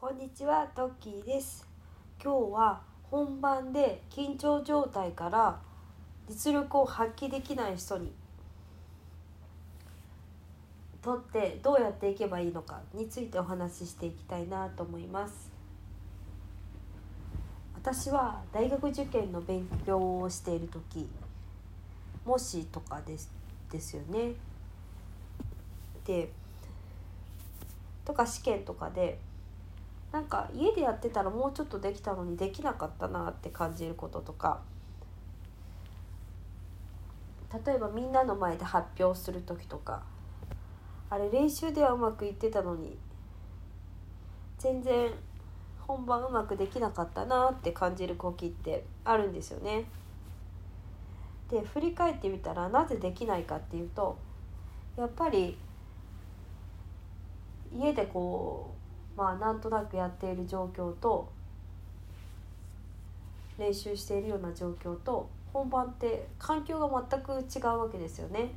こんにちは、トッキーです。今日は本番で緊張状態から実力を発揮できない人にとってどうやっていけばいいのかについてお話ししていきたいなと思います。私は大学受験の勉強をしている時模試とかですですよね。でとか試験とかでなんか家でやってたらもうちょっとできたのにできなかったなって感じることとか。例えばみんなの前で発表する時とか。あれ練習ではうまくいってたのに。全然本番うまくできなかったなって感じる時ってあるんですよね。で振り返ってみたらなぜできないかっていうとやっぱり家でこうまあなんとなくやっている状況と練習しているような状況と本番って環境が全く違うわけですよね。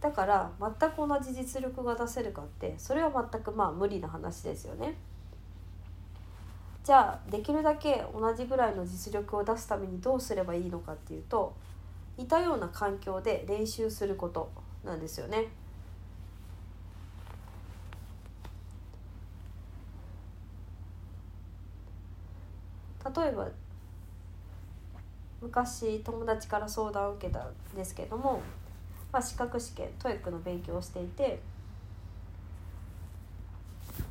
だから全く同じ実力が出せるかってそれは全くまあ無理な話ですよね。じゃあできるだけ同じぐらいの実力を出すためにどうすればいいのかっていうと似たような環境で練習することなんですよね。例えば昔友達から相談を受けたんですけども、まあ、資格試験 TOEIC の勉強をしていて、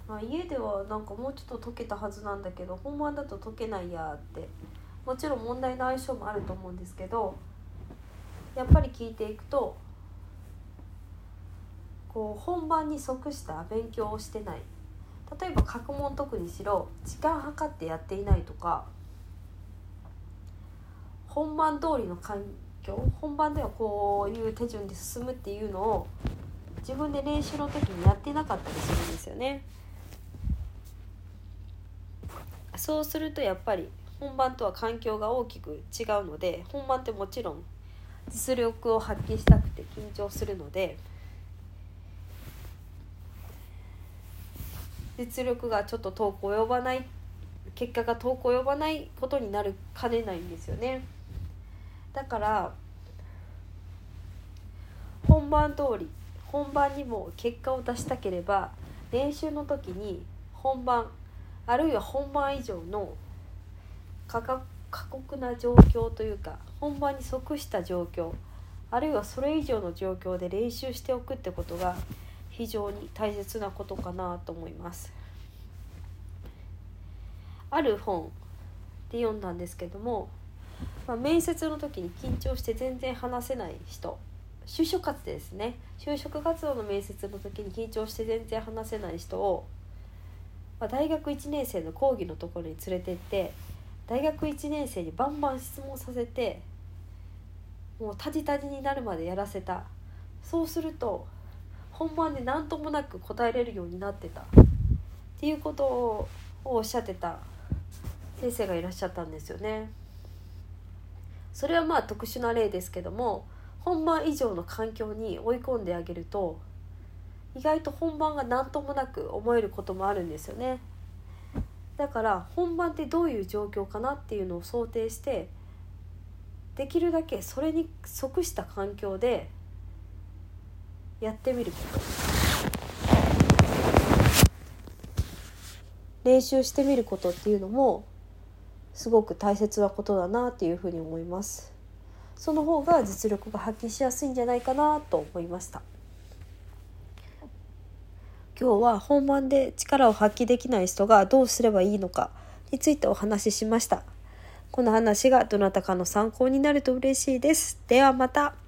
まあ、家ではなんかもうちょっと解けたはずなんだけど本番だと解けないやってもちろん問題の相性もあると思うんですけどやっぱり聞いていくとこう本番に即した勉強をしてない。例えば過去問特にしろ時間計ってやっていないとか本番通りの環境本番ではこういう手順で進むっていうのを自分で練習の時にやってなかったりするんですよね。そうするとやっぱり本番とは環境が大きく違うので本番ってもちろん実力を発揮したくて緊張するので実力がちょっと遠く及ばない結果が遠く及ばないことになるかねないんですよね。だから本番通り本番にも結果を出したければ練習の時に本番あるいは本番以上の過酷な状況というか本番に即した状況あるいはそれ以上の状況で練習しておくってことが非常に大切なことかなと思います。ある本で読んだんですけども、まあ、面接の時に緊張して全然話せない人就職活動ですね就職活動の面接の時に緊張して全然話せない人を、まあ、大学1年生の講義のところに連れてって大学1年生にバンバン質問させてもうタジタジになるまでやらせたそうすると本番で何ともなく答えれるようになってたっていうことをおっしゃってた先生がいらっしゃったんですよね。それはまあ特殊な例ですけども本番以上の環境に追い込んであげると意外と本番が何ともなく思えることもあるんですよね。だから本番ってどういう状況かなっていうのを想定してできるだけそれに即した環境でやってみること。練習してみることっていうのもすごく大切なことだなっていうふうに思います。その方が実力が発揮しやすいんじゃないかなと思いました。今日は本番で力を発揮できない人がどうすればいいのかについてお話ししました。この話がどなたかの参考になると嬉しいです。ではまた。